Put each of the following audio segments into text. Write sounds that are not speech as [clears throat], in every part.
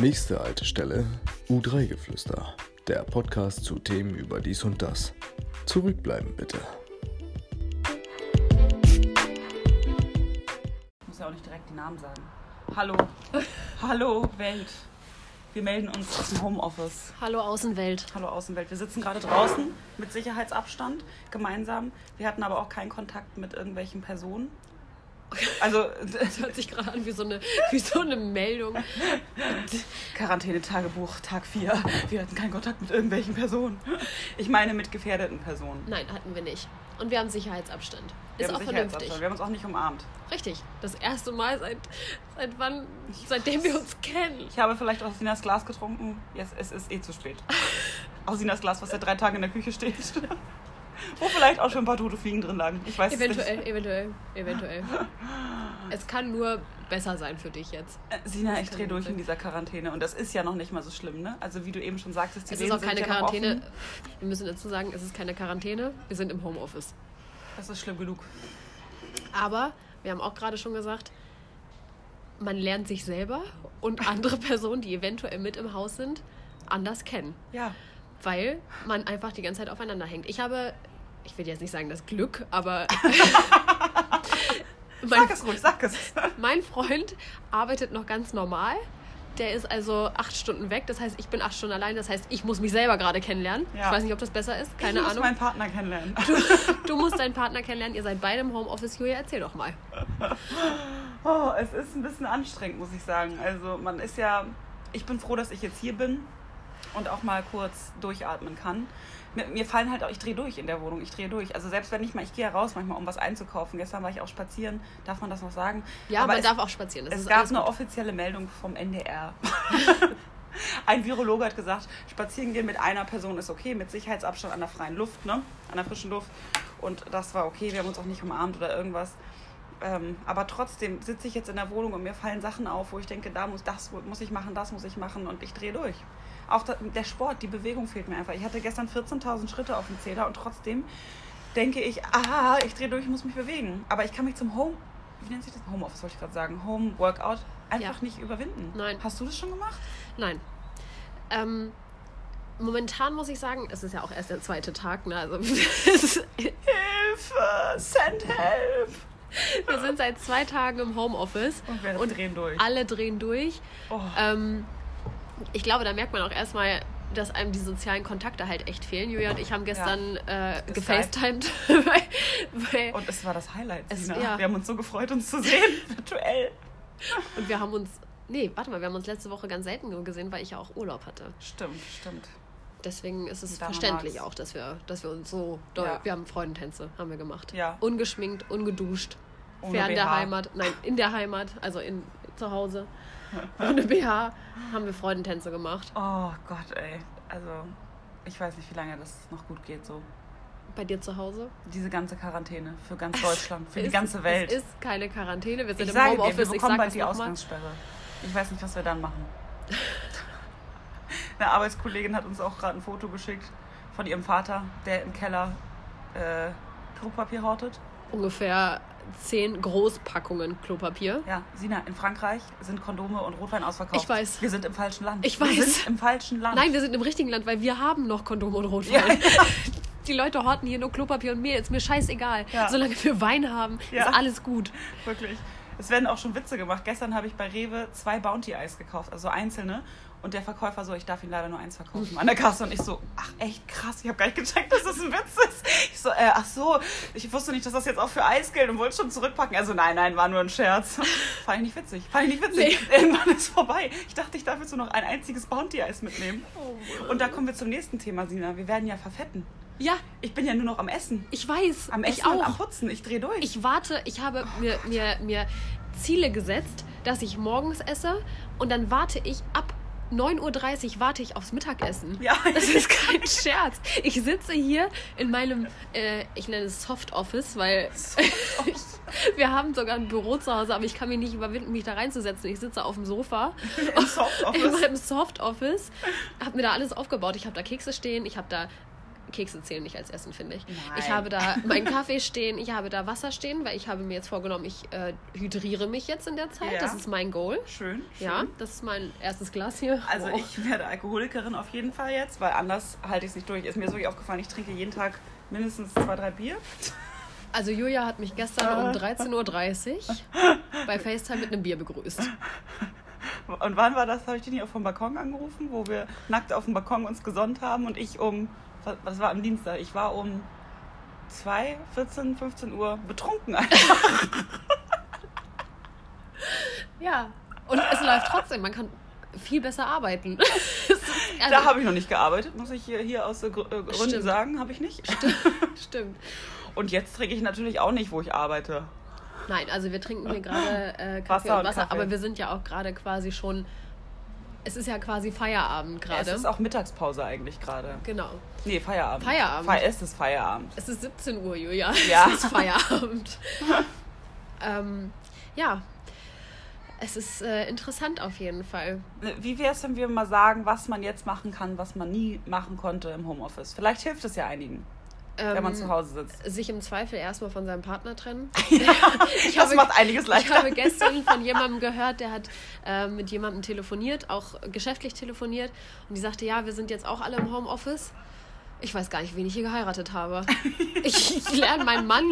Nächste Haltestelle U3-Geflüster. Der Podcast zu Themen über dies und das. Zurückbleiben bitte. Ich muss ja auch nicht direkt die Namen sagen. Hallo. [laughs] Hallo, Welt. Wir melden uns aus dem Homeoffice. Hallo Außenwelt. Hallo Außenwelt. Wir sitzen gerade draußen mit Sicherheitsabstand gemeinsam. Wir hatten aber auch keinen Kontakt mit irgendwelchen Personen. [laughs] Also Das hört sich gerade an wie so eine, wie so eine Meldung. Quarantänetagebuch, Tag 4. Wir hatten keinen Kontakt mit irgendwelchen Personen. Ich meine mit gefährdeten Personen. Nein, hatten wir nicht. Und wir haben Sicherheitsabstand. Wir Ist haben auch vernünftig. Wir haben uns auch nicht umarmt. Richtig. Das erste Mal seit, seit wann, seitdem wir uns kennen. Ich habe vielleicht aus Sinas Glas getrunken. Yes, es ist eh zu spät. [laughs] Aus Sinas Glas, was seit drei Tagen in der Küche steht. Wo vielleicht auch schon ein paar tote Fliegen drin lagen. Ich weiß es Eventuell, nicht. eventuell, eventuell. Es kann nur besser sein für dich jetzt. Äh, Sina, ich drehe durch in dieser Quarantäne. Und das ist ja noch nicht mal so schlimm, ne? Also wie du eben schon sagtest, die Es ist auch keine Quarantäne. Wir müssen dazu sagen, es ist keine Quarantäne. Wir sind im Homeoffice. Das ist schlimm genug. Aber wir haben auch gerade schon gesagt, man lernt sich selber und [laughs] andere Personen, die eventuell mit im Haus sind, anders kennen. Ja. Weil man einfach die ganze Zeit aufeinander hängt. Ich habe, ich will jetzt nicht sagen das Glück, aber [laughs] [laughs] mein, Sag es ruhig, sag es. [laughs] mein Freund arbeitet noch ganz normal. Der ist also acht Stunden weg, das heißt, ich bin acht Stunden allein, das heißt, ich muss mich selber gerade kennenlernen. Ja. Ich weiß nicht, ob das besser ist, keine ich muss Ahnung. meinen Partner kennenlernen. Du musst deinen Partner kennenlernen, ihr seid beide im Homeoffice. Julia, erzähl doch mal. Oh, es ist ein bisschen anstrengend, muss ich sagen. Also man ist ja, ich bin froh, dass ich jetzt hier bin und auch mal kurz durchatmen kann. Mir, fallen halt auch, ich drehe durch in der Wohnung, ich drehe durch. Also selbst wenn ich mal, ich gehe ja raus manchmal, um was einzukaufen. Gestern war ich auch spazieren, darf man das noch sagen? Ja, Aber man es, darf auch spazieren. Das es gab eine offizielle Meldung vom NDR. [laughs] Ein Virologe hat gesagt, spazieren gehen mit einer Person ist okay, mit Sicherheitsabstand an der freien Luft, ne? an der frischen Luft. Und das war okay, wir haben uns auch nicht umarmt oder irgendwas. Ähm, aber trotzdem sitze ich jetzt in der Wohnung und mir fallen Sachen auf, wo ich denke, da muss, das muss ich machen, das muss ich machen und ich drehe durch. Auch der Sport, die Bewegung fehlt mir einfach. Ich hatte gestern 14.000 Schritte auf dem Zähler und trotzdem denke ich, ah, ich drehe durch, ich muss mich bewegen. Aber ich kann mich zum Home, wie nennt sich das? Homeoffice wollte ich gerade sagen, Home Workout einfach Ja. nicht überwinden. Nein. Hast du das schon gemacht? Nein. Ähm, momentan muss ich sagen, es ist ja auch erst der zweite Tag, ne? Also [laughs] Hilfe! Send help! wir sind seit zwei Tagen im Homeoffice Und wir und drehen durch. alle drehen durch. Oh. Ähm, ich glaube, da merkt man auch erstmal, dass einem die sozialen Kontakte halt echt fehlen. Julia und ich haben gestern äh, Geskypt. gefacetimed. [laughs] Und es war das Highlight, Es- ja. Wir haben uns so gefreut, uns zu sehen, [laughs] virtuell. und wir haben uns. Nee, warte mal, wir haben uns letzte Woche ganz selten gesehen, weil ich ja auch Urlaub hatte. Stimmt, stimmt. Deswegen ist es verständlich auch, dass wir, dass wir uns so doll. Ja. Wir haben Freudentänze, haben wir gemacht. Ja. Ungeschminkt, ungeduscht. Ohne Fern der BH. Heimat. Nein, in der Heimat, also in, zu Hause. [laughs] Ohne BH haben wir Freudentänze gemacht. Oh Gott, ey. Also, ich weiß nicht, wie lange das noch gut geht, so. Bei dir zu Hause? Diese ganze Quarantäne für ganz Deutschland, für die Es- ganze Welt. Es ist keine Quarantäne. Wir sind ich im sage dir, wir Homeoffice. Ich bekommen sag bald die. Ausgangssperre. Ich weiß nicht, was wir dann machen. [laughs] Eine Arbeitskollegin hat uns auch gerade ein Foto geschickt von ihrem Vater, der im Keller äh, Klopapier hortet. Ungefähr zehn Großpackungen Klopapier. Ja, Sina, in Frankreich sind Kondome und Rotwein ausverkauft. Ich weiß. Wir sind im falschen Land. Ich Wir weiß. sind im falschen Land. Nein, wir sind im richtigen Land, weil wir haben noch Kondome und Rotwein. Ja, [laughs] Die Leute horten hier nur Klopapier und Mehl. Ist mir scheißegal. Ja. Solange wir Wein haben, Ja. ist alles gut. wirklich. Es werden auch schon Witze gemacht. Gestern habe ich bei Rewe zwei Bounty-Eis gekauft, also einzelne. Und der Verkäufer so, ich darf ihn leider nur eins verkaufen an der Kasse. Und ich so, ach echt krass, ich habe gar nicht gecheckt, dass das ein Witz ist. Ich so, äh, ach so, ich wusste nicht, dass das jetzt auch für Eis gilt und wollte schon zurückpacken. Also nein, nein, war nur ein Scherz. Fand ich nicht witzig. Fand ich nicht witzig. Irgendwann ist vorbei. Ich dachte, ich darf jetzt nur noch ein einziges Bounty-Eis mitnehmen. Und da kommen wir zum nächsten Thema, Sina. Wir werden ja verfetten. Ja, Ich bin ja nur noch am Essen. ich weiß. Am ich Essen und auch. am Putzen. Ich drehe durch. Ich warte, ich habe mir, mir, mir Ziele gesetzt, dass ich morgens esse und dann warte ich ab 9.30 Uhr warte ich aufs Mittagessen. Ja. [laughs] Das ist kein Scherz. Ich sitze hier in meinem, äh, ich nenne es Soft Office, weil [laughs] wir haben sogar ein Büro zu Hause, aber ich kann mich nicht überwinden, mich da reinzusetzen. Ich sitze auf dem Sofa Im Soft [laughs] in Office. meinem Soft Office, habe mir da alles aufgebaut. Ich habe da Kekse stehen, ich habe da Kekse zählen nicht als Essen, finde ich. Nein. Ich habe da [laughs] meinen Kaffee stehen, ich habe da Wasser stehen, weil ich habe mir jetzt vorgenommen, ich äh, hydriere mich jetzt in der Zeit. Ja. Das ist mein Goal. Schön, schön. Ja, das ist mein erstes Glas hier. Also Oh. ich werde Alkoholikerin auf jeden Fall jetzt, weil anders halte ich es nicht durch. Ist mir so aufgefallen, ich trinke jeden Tag mindestens zwei, drei Bier. Also Julia hat mich gestern um 13.30 Uhr [laughs] bei FaceTime mit einem Bier begrüßt. Und wann war das? Habe ich dich nicht auch vom Balkon angerufen, wo wir nackt auf dem Balkon uns gesonnt haben und ich um, was, war am Dienstag? Ich war um 2, 14, 15 Uhr betrunken. [laughs] Ja. Und es läuft trotzdem. Man kann viel besser arbeiten. [laughs] Also, da habe ich noch nicht gearbeitet, muss ich hier, hier aus Gr- äh, Gründen Stimmt. sagen, habe ich nicht. [laughs] Stimmt. Und jetzt trinke ich natürlich auch nicht, wo ich arbeite. Nein, also wir trinken hier gerade äh, Kaffee Wasser und und Wasser, Kaffee. aber wir sind ja auch gerade quasi schon. Es ist ja quasi Feierabend Es gerade. ist auch Mittagspause eigentlich gerade. Genau. Nee, Feierabend. Feierabend. Fe es ist Feierabend. Es ist 17 Uhr, Julia. Ja. [laughs] Es ist Feierabend. [laughs] ähm, ja. Es ist äh, interessant auf jeden Fall. Wie wäre es, wenn wir mal sagen, was man jetzt machen kann, was man nie machen konnte im Homeoffice? Vielleicht hilft es ja einigen, wenn man Ähm, zu Hause sitzt. Sich im Zweifel erstmal von seinem Partner trennen. [laughs] [laughs] ich Das macht einiges Ich leichter. habe gestern [laughs] von jemandem gehört, der hat äh, mit jemandem telefoniert, auch geschäftlich telefoniert. Und die sagte, ja, wir sind jetzt auch alle im Homeoffice. Ich weiß gar nicht, wen ich hier geheiratet habe. Ich, ich lerne meinen Mann,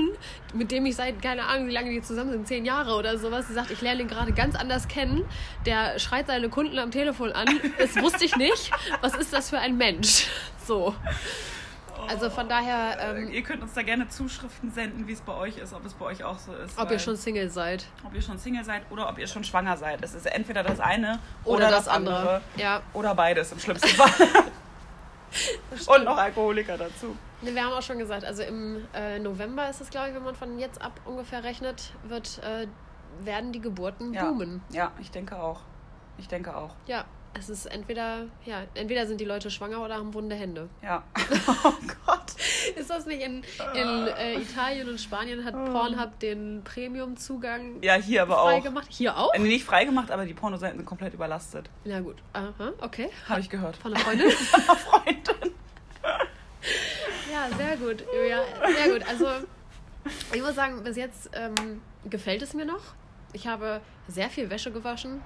mit dem ich seit, keine Ahnung, wie lange die zusammen sind, zehn Jahre oder sowas, sie sagt, ich lerne ihn gerade ganz anders kennen. Der schreit seine Kunden am Telefon an. Das wusste ich nicht. Was ist das für ein Mensch? So. Also von daher, ähm, Ihr könnt uns da gerne Zuschriften senden, wie es bei euch ist, ob es bei euch auch so ist. ob ihr schon Single seid. ob ihr schon Single seid oder ob ihr schon schwanger seid. Es ist entweder das eine oder, Oder, das, das andere. andere. Ja. Oder beides im schlimmsten Fall. [laughs] [laughs] Und noch Alkoholiker dazu. Ne, wir haben auch schon gesagt, also im äh, November ist es, glaube ich, wenn man von jetzt ab ungefähr rechnet, wird, äh, werden die Geburten Ja. boomen. Ja, ich denke auch. Ich denke auch. Ja, es ist entweder, ja, entweder sind die Leute schwanger oder haben wunde Hände. Ja. [laughs] [laughs] Oh Gott. Ist das nicht in, in äh, Italien und Spanien hat Oh. Pornhub den Premium-Zugang Ja, hier aber frei auch. gemacht? Hier auch? Äh, Nicht freigemacht, aber die Pornoseiten sind komplett überlastet. Na gut. Aha, okay. Habe ich gehört. Von einer Freundin? [laughs] Von einer Freundin. Ja, sehr gut. Ja, sehr gut. Also, ich muss sagen, bis jetzt ähm, gefällt es mir noch. Ich habe sehr viel Wäsche gewaschen.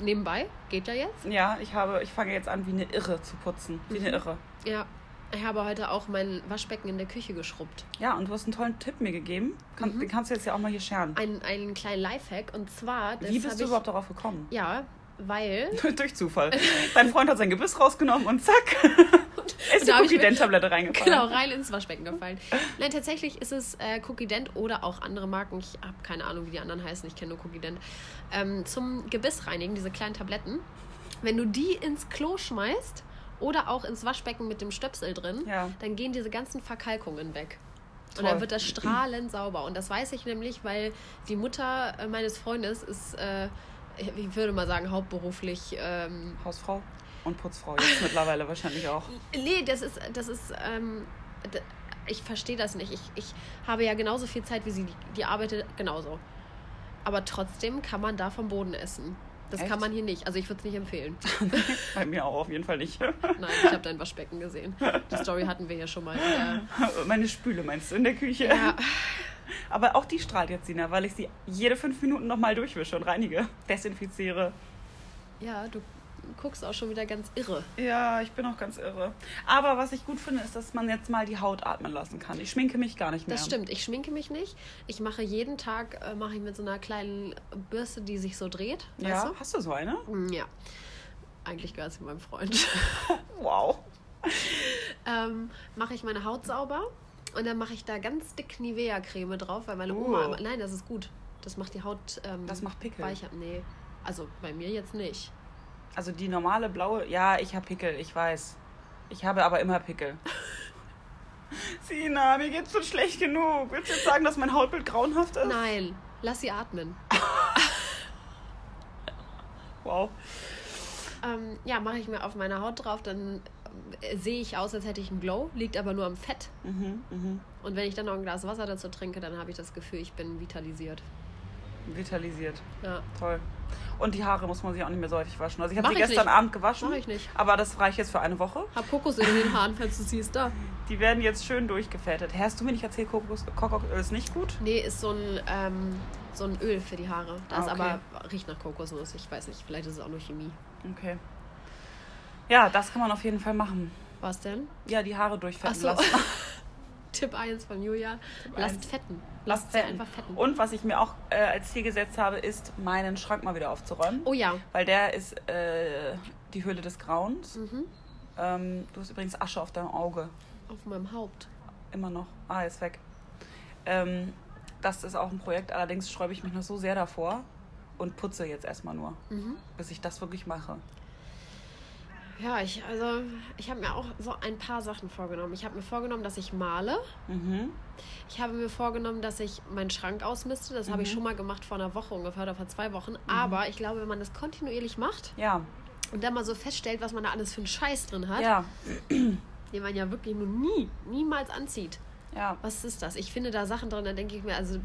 Nebenbei, geht ja jetzt. Ja, ich habe, ich fange jetzt an, wie eine Irre zu putzen. Wie Mhm. eine Irre. Ja. Ich habe heute auch mein Waschbecken in der Küche geschrubbt. Ja, und du hast einen tollen Tipp mir gegeben. Kann, Mhm. Den kannst du jetzt ja auch mal hier scheren. Einen, einen kleinen Lifehack. Und zwar. das Wie bist du überhaupt darauf gekommen? Ja, weil. [laughs] Durch Zufall. Dein Freund hat sein Gebiss rausgenommen und zack, [laughs] ist die da hab ich mir- Cookie-Dent-Tablette reingefallen. Genau, rein ins Waschbecken gefallen. Nein, tatsächlich ist es äh, Cookie Dent oder auch andere Marken. Ich habe keine Ahnung, wie die anderen heißen. Ich kenne nur Cookie Dent. Ähm, zum Gebiss reinigen, diese kleinen Tabletten. Wenn du die ins Klo schmeißt oder auch ins Waschbecken mit dem Stöpsel drin, Ja. dann gehen diese ganzen Verkalkungen weg. Und Toll. dann wird das strahlend sauber. Und das weiß ich nämlich, weil die Mutter äh, meines Freundes ist, äh, ich würde mal sagen, hauptberuflich ähm, Hausfrau und Putzfrau jetzt mittlerweile wahrscheinlich auch. [laughs] Nee, das ist, das ist, ähm, ich verstehe das nicht. Ich, ich habe ja genauso viel Zeit wie sie, die, die arbeitet genauso. Aber trotzdem kann man da vom Boden essen. Das Echt? kann man hier nicht. Also ich würde es nicht empfehlen. [laughs] Bei mir auch auf jeden Fall nicht. [laughs] Nein, ich habe dein Waschbecken gesehen. Die Story hatten wir ja schon mal. Meine Spüle meinst du in der Küche? ja, Aber auch die strahlt jetzt, Sina, weil ich sie jede fünf Minuten nochmal durchwische und reinige, desinfiziere. ja, du guckst auch schon wieder ganz irre. Ja, ich bin auch ganz irre. Aber was ich gut finde, ist, dass man jetzt mal die Haut atmen lassen kann. Ich schminke mich gar nicht mehr. Das stimmt. Ich schminke mich nicht. Ich mache jeden Tag, äh, mache ich mit so einer kleinen Bürste, die sich so dreht. Ja, Weißt hast du so eine? du? Mm, Ja. Eigentlich gehört sie meinem Freund. [laughs] Wow. [laughs] ähm, mache ich meine Haut sauber und dann mache ich da ganz dick Nivea-Creme drauf, weil meine Uh. Oma. Nein, das ist gut. Das macht die Haut ähm, Das macht Pickel. weicher. Nee, also bei mir jetzt nicht. Also die normale blaue, ja, ich habe Pickel, ich weiß. Ich habe aber immer Pickel. [laughs] Sina, mir geht's schon schlecht genug. Willst du jetzt sagen, dass mein Hautbild grauenhaft ist? Nein, lass sie atmen. [laughs] Wow. Ähm, ja, mache ich mir auf meine Haut drauf, dann sehe ich aus, als hätte ich einen Glow, liegt aber nur am Fett. Mhm, mhm. Und wenn ich dann noch ein Glas Wasser dazu trinke, dann habe ich das Gefühl, ich bin vitalisiert. Vitalisiert. Ja. Toll. Und die Haare muss man sich auch nicht mehr so häufig waschen. Also ich habe sie gestern nicht. Abend gewaschen. Mach ich nicht. Aber das reicht jetzt für eine Woche. Hab Kokosöl in den Haaren, falls du siehst, da. Die werden jetzt schön durchgefettet. Hast du mir nicht erzählt, Kokos, Kokoköl ist nicht gut? Nee, ist so ein, ähm, so ein Öl für die Haare. Das Ah, okay. aber riecht nach Kokosnuss. Ich weiß nicht, vielleicht ist es auch nur Chemie. Okay. Ja, das kann man auf jeden Fall machen. Was denn? Ja, die Haare durchfetten so. lassen. [laughs] [laughs] Tipp 1 von Julia. Lasst eins. fetten. Lasst Lasst sie fetten. einfach fetten. Und was ich mir auch äh, als Ziel gesetzt habe, ist, meinen Schrank mal wieder aufzuräumen. oh ja. Weil der ist äh, die Höhle des Grauens. Mhm. Ähm, du hast übrigens Asche auf deinem Auge. Auf meinem Haupt. Immer noch. Ah, ist weg. Ähm, das ist auch ein Projekt, allerdings sträube ich mich noch so sehr davor und putze jetzt erstmal nur, Mhm. bis ich das wirklich mache. Ja, ich, also, ich habe mir auch so ein paar Sachen vorgenommen. Ich habe mir vorgenommen, dass ich male. Mhm. Ich habe mir vorgenommen, dass ich meinen Schrank ausmiste. Das habe ich schon mal gemacht vor einer Woche ungefähr oder vor zwei Wochen. Aber ich glaube, wenn man das kontinuierlich macht Ja, und dann mal so feststellt, was man da alles für einen Scheiß drin hat, ja, [clears throat] den man ja wirklich nur nie, niemals anzieht. ja. Was ist das? Ich finde da Sachen drin, da denke ich mir, also,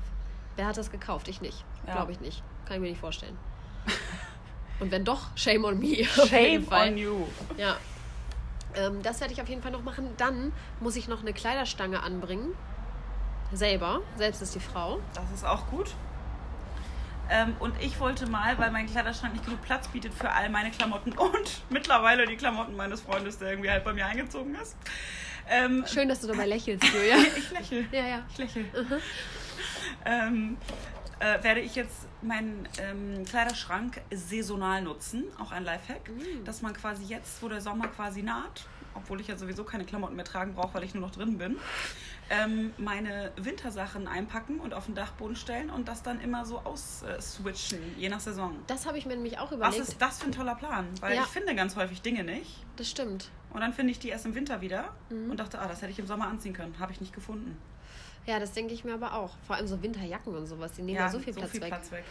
wer hat das gekauft? Ich nicht. Ja. Glaube ich nicht. Kann ich mir nicht vorstellen. [laughs] und wenn doch, shame on me. [laughs] Shame on you. Ja. Ähm, das werde ich auf jeden Fall noch machen. Dann muss ich noch eine Kleiderstange anbringen. Selber. Selbst ist die Frau. Das ist auch gut. Ähm, und ich wollte mal, weil mein Kleiderschrank nicht genug Platz bietet für all meine Klamotten [laughs] und mittlerweile die Klamotten meines Freundes, der irgendwie halt bei mir eingezogen ist. Ähm, Schön, dass du dabei [laughs] lächelst, Julia. ich lächle. ja, ja. Ich lächle. ähm, äh, werde ich jetzt meinen ähm, Kleiderschrank saisonal nutzen, auch ein Lifehack, dass man quasi jetzt, wo der Sommer quasi naht, obwohl ich ja sowieso keine Klamotten mehr tragen brauche, weil ich nur noch drin bin, ähm, meine Wintersachen einpacken und auf den Dachboden stellen und das dann immer so ausswitchen, je nach Saison. Das habe ich mir nämlich auch Was überlegt. ist das für ein toller Plan? Weil Ja. ich finde ganz häufig Dinge nicht. Das stimmt. Und dann finde ich die erst im Winter wieder Mhm. und dachte, ah, das hätte ich im Sommer anziehen können. Habe ich nicht gefunden. Ja, das denke ich mir aber auch. Vor allem so Winterjacken und sowas, die nehmen ja, so viel Platz weg. Platz weg.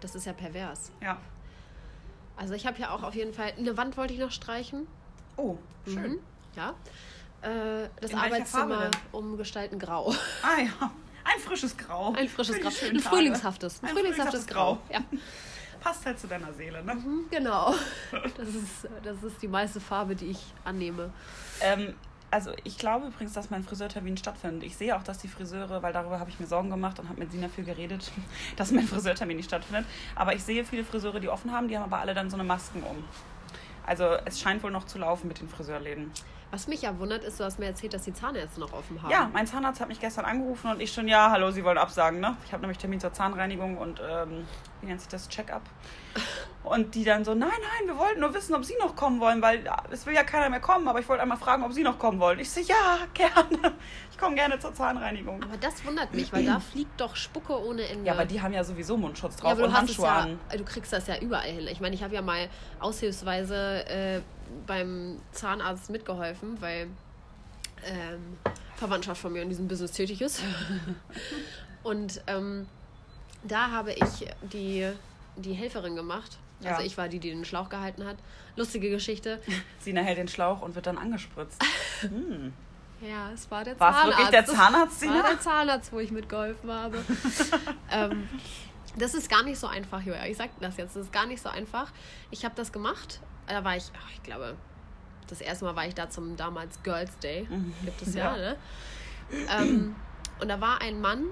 Das ist ja pervers. Ja. ja. Also ich habe ja auch auf jeden Fall, eine Wand wollte ich noch streichen. Oh, schön. Mhm. Ja. Äh, das In Arbeitszimmer umgestalten grau. [laughs] Ah ja, ein frisches Grau. Ein frisches Grau. Ein frühlingshaftes. Ein, frühlingshaftes. Grau. Ja. [laughs] Passt halt zu deiner Seele, ne? Mhm, Genau. [laughs] Das ist, das ist die meiste Farbe, die ich annehme. Ähm, also ich glaube übrigens, dass mein Friseurtermin stattfindet. Ich sehe auch, dass die Friseure, weil darüber habe ich mir Sorgen gemacht und habe mit Sina viel geredet, [laughs] dass mein Friseurtermin nicht stattfindet. Aber ich sehe viele Friseure, die offen haben, die haben aber alle dann so eine Masken um. Also es scheint wohl noch zu laufen mit den Friseurläden. Was mich ja wundert, ist, du hast mir erzählt, dass die Zahnärzte noch offen haben. Ja, mein Zahnarzt hat mich gestern angerufen und ich schon, ja, hallo, Sie wollen absagen, ne? Ich habe nämlich Termin zur Zahnreinigung und, ähm, wie nennt sich das, Check-up. Und die dann so, nein, nein, wir wollten nur wissen, ob Sie noch kommen wollen, weil ja, es will ja keiner mehr kommen, aber ich wollte einmal fragen, ob Sie noch kommen wollen. Ich so, ja, gerne. Ich komme gerne zur Zahnreinigung. Aber das wundert mich, weil da fliegt doch Spucke ohne Ende. Ja, aber die haben ja sowieso Mundschutz Ja, drauf aber und du Handschuhe ja, an. du kriegst das ja überall hin. Ich meine, ich habe ja mal aushilfsweise äh, beim Zahnarzt mitgeholfen, weil ähm, Verwandtschaft von mir in diesem Business tätig ist. [laughs] Und ähm, da habe ich die, die Helferin gemacht. Ja. Also ich war die, die den Schlauch gehalten hat. Lustige Geschichte. [laughs] Sina hält den Schlauch und wird dann angespritzt. Hm. [laughs] Ja, es war der War es Zahnarzt. wirklich der Zahnarzt, Das war Sina? der Zahnarzt, wo ich mitgeholfen habe. [laughs] ähm, das ist gar nicht so einfach, Julia. Ich sag das jetzt. Das ist gar nicht so einfach. Ich habe das gemacht. Da war ich, ach, ich glaube, das erste Mal war ich da zum damals Girls Day. Gibt es ja, Mhm. Ja. ne? Ähm, und da war ein Mann,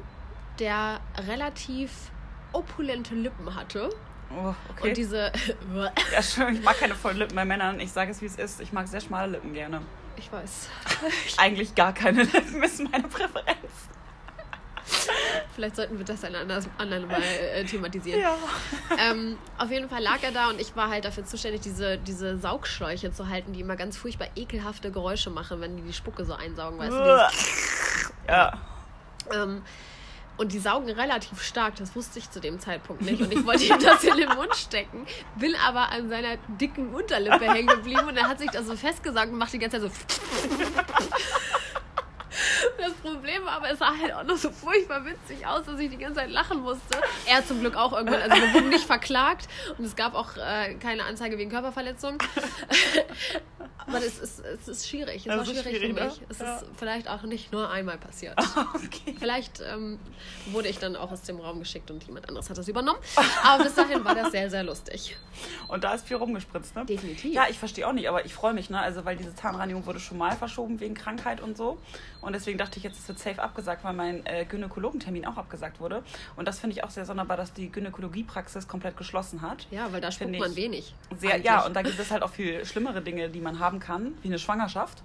der relativ opulente Lippen hatte. Oh, okay. Und diese. [laughs] ja, schön. Ich mag keine vollen Lippen bei Männern. Ich sage es, wie es ist. Ich mag sehr schmale Lippen gerne. ich weiß. [laughs] Eigentlich gar keine Lippen ist meine Präferenz. Vielleicht sollten wir das ein anderes, anderen Mal äh, thematisieren. Ja. ähm, auf jeden Fall lag er da und ich war halt dafür zuständig, diese, diese Saugschläuche zu halten, die immer ganz furchtbar ekelhafte Geräusche machen, wenn die die Spucke so einsaugen, weißt du? Ja. Ähm, und die saugen relativ stark, das wusste ich zu dem Zeitpunkt nicht. Und ich wollte ihm das in den Mund stecken, bin aber an seiner dicken Unterlippe hängen geblieben und er hat sich da so festgesaugt und macht die ganze Zeit so. Das Problem war, aber es sah halt auch noch so furchtbar witzig aus, dass ich die ganze Zeit lachen musste. Er zum Glück auch irgendwann. Also wir wurden nicht verklagt und es gab auch äh, keine Anzeige wegen Körperverletzung. [laughs] aber es ist, es ist schwierig. Es Das war ist schwierig, schwierig, für ne? mich. Es Ja. ist vielleicht auch nicht nur einmal passiert. [laughs] okay. Vielleicht ähm, wurde ich dann auch aus dem Raum geschickt und jemand anderes hat das übernommen. Aber bis dahin war das sehr, sehr lustig. Und da ist viel rumgespritzt, ne? Definitiv. Ja, ich verstehe auch nicht, aber ich freue mich, ne? Also, weil diese Zahnreinigung wurde schon mal verschoben wegen Krankheit und so. Und deswegen dachte ich jetzt, es wird safe abgesagt, weil mein äh, Gynäkologentermin auch abgesagt wurde. Und das finde ich auch sehr sonderbar, dass die Gynäkologiepraxis komplett geschlossen hat. Ja, weil da spuckt man wenig. Sehr, eigentlich. ja, und da gibt es halt auch viel schlimmere Dinge, die man haben kann, wie eine Schwangerschaft.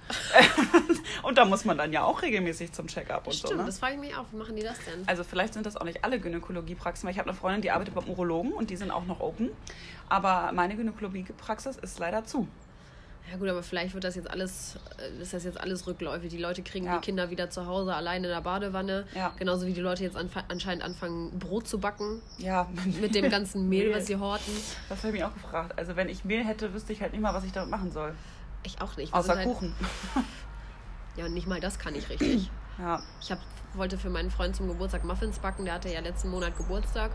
[laughs] und da muss man dann ja auch regelmäßig zum Check-up und Stimmt, so. Ne? das frage ich mich auch. Wie machen die das denn? Also vielleicht sind das auch nicht alle Gynäkologiepraxen, weil ich habe eine Freundin, die arbeitet beim Urologen und die sind auch noch open. Aber meine Gynäkologiepraxis ist leider zu. Ja gut, aber vielleicht wird das jetzt alles, äh, ist das jetzt alles rückläufig. Die Leute kriegen Ja. die Kinder wieder zu Hause alleine in der Badewanne. Ja. Genauso wie die Leute jetzt anfa- anscheinend anfangen, Brot zu backen Ja, mit dem ganzen [laughs] Mehl, Mehl. was sie horten. Das habe ich mich auch gefragt. Also wenn ich Mehl hätte, wüsste ich halt nicht mal, was ich damit machen soll. Ich auch nicht. Wir Außer halt, Kuchen. [laughs] Ja, und nicht mal das kann ich richtig. [clears throat] Ja. Ich hab, wollte für meinen Freund zum Geburtstag Muffins backen. Der hatte ja letzten Monat Geburtstag.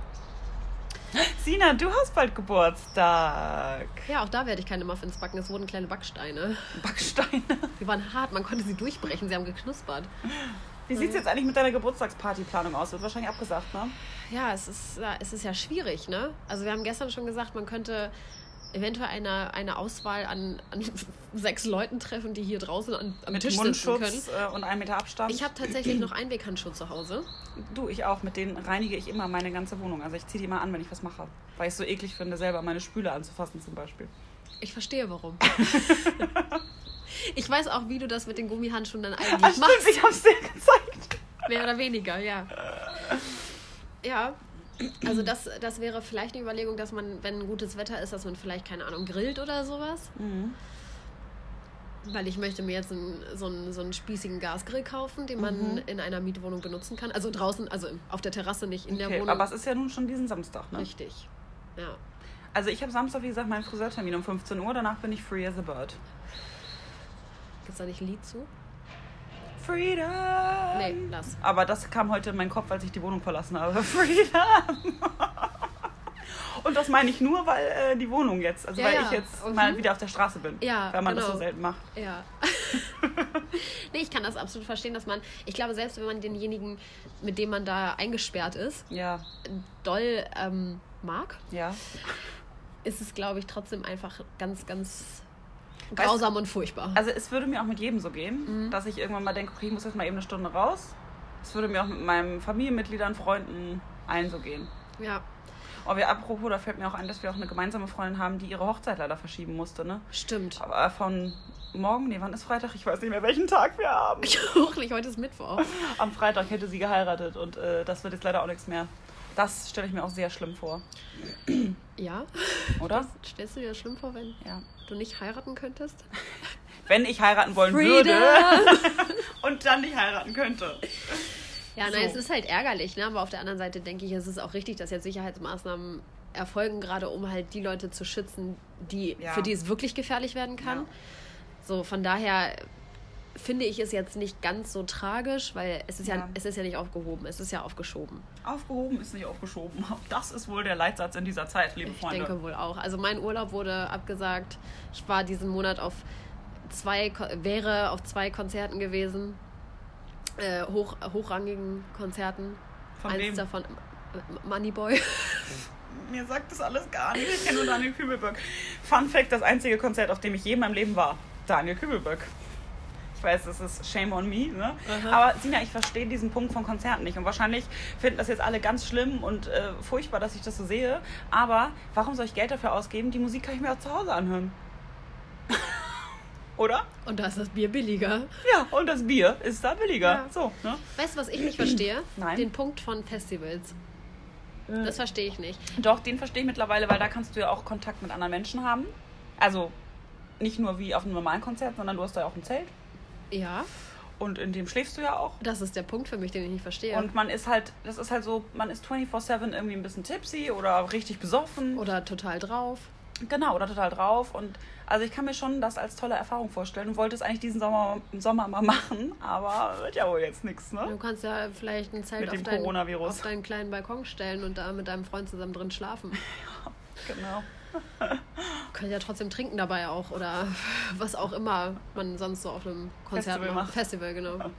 Sina, du hast bald Geburtstag. Ja, auch da werde ich keine Muffins backen. Es wurden kleine Backsteine. Backsteine. Die waren hart, man konnte sie durchbrechen. Sie haben geknuspert. Wie sieht es jetzt eigentlich mit deiner Geburtstagspartyplanung aus? Wird wahrscheinlich abgesagt, ne? Ja, es ist, ja, es ist ja schwierig, ne? Also wir haben gestern schon gesagt, man könnte eventuell eine, eine Auswahl an, an [laughs] sechs Leuten treffen, die hier draußen an, am Mit Tisch sitzen können. Mundschutz äh, und einem Meter Abstand. Ich habe tatsächlich noch Einweghandschuhe zu Hause. Du, ich auch. Mit denen reinige ich immer meine ganze Wohnung. Also ich ziehe die immer an, wenn ich was mache. Weil ich es so eklig finde, selber meine Spüle anzufassen zum Beispiel. Ich verstehe warum. [laughs] ich weiß auch, wie du das mit den Gummihandschuhen dann Ach, eigentlich stimmt, machst. ich hab's dir gezeigt. Mehr oder weniger, ja. Ja. Also das, das wäre vielleicht eine Überlegung, dass man, wenn gutes Wetter ist, dass man vielleicht, keine Ahnung, grillt oder sowas. Mhm. Weil ich möchte mir jetzt einen, so, einen, so einen spießigen Gasgrill kaufen, den man Mhm. in einer Mietwohnung benutzen kann. Also draußen, also auf der Terrasse, nicht in der Okay, Wohnung. aber es ist ja nun schon diesen Samstag, ne? Richtig. Ja. Also ich habe Samstag, wie gesagt, meinen Friseurtermin um 15 Uhr. Danach bin ich free as a bird. Gibt es da nicht ein Lied zu? Freedom! Nee, lass. Aber das kam heute in meinen Kopf, als ich die Wohnung verlassen habe. [laughs] Freedom! Und das meine ich nur, weil äh, die Wohnung jetzt, also Ja, weil ja. ich jetzt Mhm. mal wieder auf der Straße bin. Ja, Weil man das genau. so selten macht. Ja. [laughs] nee, ich kann das absolut verstehen, dass man, ich glaube, selbst wenn man denjenigen, mit dem man da eingesperrt ist, Ja, doll ähm, mag, ja. ist es, glaube ich, trotzdem einfach ganz, ganz Weißt- grausam und furchtbar. Also es würde mir auch mit jedem so gehen, Mhm. dass ich irgendwann mal denke, okay, ich muss jetzt mal eben eine Stunde raus. Es würde mir auch mit meinen Familienmitgliedern, Freunden, allen so gehen. ja, Oh, wir, apropos, da fällt mir auch ein, dass wir auch eine gemeinsame Freundin haben, die ihre Hochzeit leider verschieben musste, ne? stimmt. Aber von morgen, nee, wann ist Freitag? Ich weiß nicht mehr, welchen Tag wir haben. Hochlich, heute ist Mittwoch. Am Freitag hätte sie geheiratet und äh, das wird jetzt leider auch nichts mehr. Das stelle ich mir auch sehr schlimm vor, Ja? oder? Stellst du dir das schlimm vor, wenn Ja. du nicht heiraten könntest? Wenn ich heiraten wollen Freedom! würde [laughs] und dann nicht heiraten könnte. Ja, So. nein, es ist halt ärgerlich, ne? aber auf der anderen Seite denke ich, es ist auch richtig, dass jetzt Sicherheitsmaßnahmen erfolgen, gerade um halt die Leute zu schützen, die, Ja. für die es wirklich gefährlich werden kann. Ja. So, von daher finde ich es jetzt nicht ganz so tragisch, weil es ist ja, Ja. es ist ja nicht aufgehoben, es ist ja aufgeschoben. Aufgehoben ist nicht aufgeschoben. [laughs] Das ist wohl der Leitsatz in dieser Zeit, liebe Ich Freunde. denke wohl auch. Also mein Urlaub wurde abgesagt. Ich war diesen Monat auf zwei, wäre auf zwei Konzerten gewesen. Äh, hoch, hochrangigen Konzerten. Von Eins wem? davon äh, Moneyboy. [laughs] Mir sagt das alles gar nicht. Ich kenne nur Daniel Kübelböck. Fun Fact: Das einzige Konzert, auf dem ich je in meinem Leben war. Daniel Kübelböck. Ich weiß, das ist Shame on me, ne? Aha. Aber Sina, ich verstehe diesen Punkt von Konzerten nicht. Und wahrscheinlich finden das jetzt alle ganz schlimm und äh, furchtbar, dass ich das so sehe. Aber warum soll ich Geld dafür ausgeben? Die Musik kann ich mir auch zu Hause anhören. Oder? Und da ist das Bier billiger. Ja, und das Bier ist da billiger. Ja. So, ne? Weißt du, was ich nicht verstehe? Nein. Den Punkt von Festivals. Das verstehe ich nicht. Doch, den verstehe ich mittlerweile, weil da kannst du ja auch Kontakt mit anderen Menschen haben. Also nicht nur wie auf einem normalen Konzert, sondern du hast da ja auch ein Zelt. Ja, Und in dem schläfst du ja auch. das ist der Punkt für mich, den ich nicht verstehe. Und man ist halt, das ist halt so, man ist 24-7 irgendwie ein bisschen tipsy oder richtig besoffen. Oder total drauf. Genau, oder total drauf. Und also ich kann mir schon das als tolle Erfahrung vorstellen und wollte es eigentlich diesen Sommer, Sommer mal machen, aber wird ja wohl jetzt nichts, ne? Du kannst ja vielleicht ein Zelt auf, deinen, auf deinen kleinen Balkon stellen und da mit deinem Freund zusammen drin schlafen. [laughs] Genau. [laughs] Könnt ja trotzdem trinken dabei auch oder [laughs] was auch immer man sonst so auf einem Konzert Festival macht. macht. Festival, genau.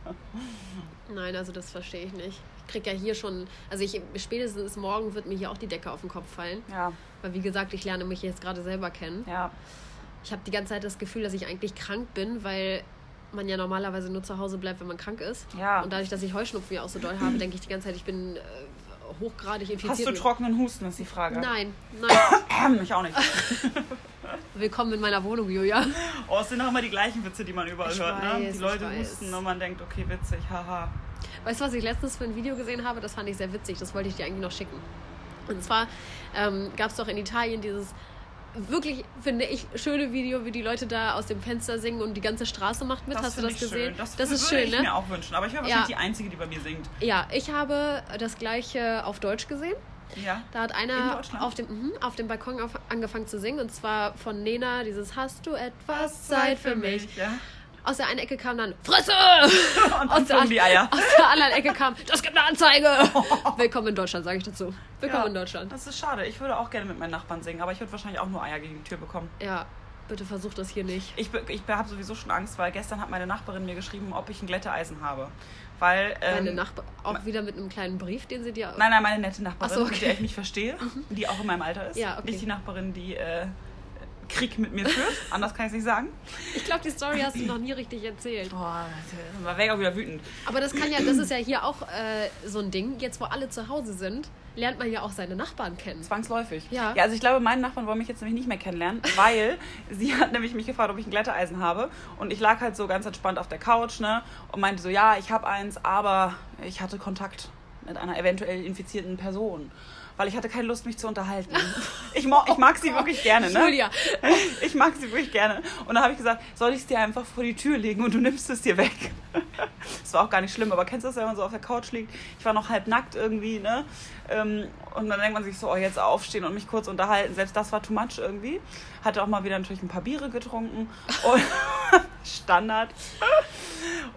Nein, also das verstehe ich nicht. Ich krieg ja hier schon, also ich spätestens morgen wird mir hier auch die Decke auf den Kopf fallen. Ja, Weil wie gesagt, ich lerne mich jetzt gerade selber kennen. ja. Ich habe die ganze Zeit das Gefühl, dass ich eigentlich krank bin, weil man ja normalerweise nur zu Hause bleibt, wenn man krank ist. Ja. Und dadurch, dass ich Heuschnupfen ja auch so doll habe, denke ich die ganze Zeit, ich bin äh, hochgradig infiziert. Hast du trockenen Husten, ist die Frage. Nein, nein. [coughs] Ich auch nicht. [laughs] Willkommen in meiner Wohnung, Julia. Oh, es sind auch immer die gleichen Witze, die man überall Ich hört, ne? weiß, Die ich Leute husten und man denkt, okay, witzig, haha. Weißt du, was ich letztens für ein Video gesehen habe? Das fand ich sehr witzig. Das wollte ich dir eigentlich noch schicken. Und zwar ähm, gab es doch in Italien dieses wirklich, finde ich, schöne Video, wie die Leute da aus dem Fenster singen und die ganze Straße macht mit. Hast du das ich gesehen? Schön. Das, das ist würde schön, ich ne? mir auch wünschen. Aber ich war Ja. wahrscheinlich die Einzige, die bei mir singt. Ja, ich habe das gleiche auf Deutsch gesehen. Ja. Da hat In einer auf dem, mhm, auf dem Balkon auf, angefangen zu singen und zwar von Nena dieses Hast du etwas Zeit für mich? Ja. Aus der einen Ecke kam dann Fresse! [laughs] Und Aus dann der, flogen die Eier. [laughs] aus der anderen Ecke kam Das gibt eine Anzeige! [laughs] Willkommen in Deutschland, sage ich dazu. Willkommen Ja, in Deutschland. Das ist schade. Ich würde auch gerne mit meinen Nachbarn singen, aber ich würde wahrscheinlich auch nur Eier gegen die Tür bekommen. Ja, bitte versuch das hier nicht. Ich, ich habe sowieso schon Angst, weil gestern hat meine Nachbarin mir geschrieben, ob ich ein Glätteeisen habe. Weil. Ähm, Deine Nachbar auch wieder mit einem kleinen Brief, den sie dir. Nein, nein, meine nette Nachbarin, Ach so, okay. mit der ich mich verstehe, die auch in meinem Alter ist. Ja, okay. Nicht die Nachbarin, die äh, Krieg mit mir führt. [laughs] Anders kann ich es nicht sagen. Ich glaube, die Story hast du noch nie richtig erzählt. Boah, da wäre ich auch wieder wütend. Aber das kann ja, das ist ja hier auch äh, so ein Ding. Jetzt, wo alle zu Hause sind, lernt man ja auch seine Nachbarn kennen. Zwangsläufig. Ja. Ja, also ich glaube, meine Nachbarn wollen mich jetzt nämlich nicht mehr kennenlernen, weil [laughs] sie hat nämlich mich gefragt, ob ich ein Glätteisen habe. Und ich lag halt so ganz entspannt auf der Couch, ne? Und meinte so, ja, ich habe eins, aber ich hatte Kontakt mit einer eventuell infizierten Person. Weil ich hatte keine Lust, mich zu unterhalten. [laughs] Ich, mo ich mag sie wirklich gerne, ne? Julia, [laughs] Ich mag sie wirklich gerne. Und dann habe ich gesagt, soll ich es dir einfach vor die Tür legen und du nimmst es dir weg. [laughs] Das war auch gar nicht schlimm, aber kennst du das, wenn man so auf der Couch liegt? Ich war noch halb nackt irgendwie, ne? Ähm, Und dann denkt man sich so, oh, jetzt aufstehen und mich kurz unterhalten. Selbst das war too much irgendwie. Hatte auch mal wieder natürlich ein paar Biere getrunken. Und Standard.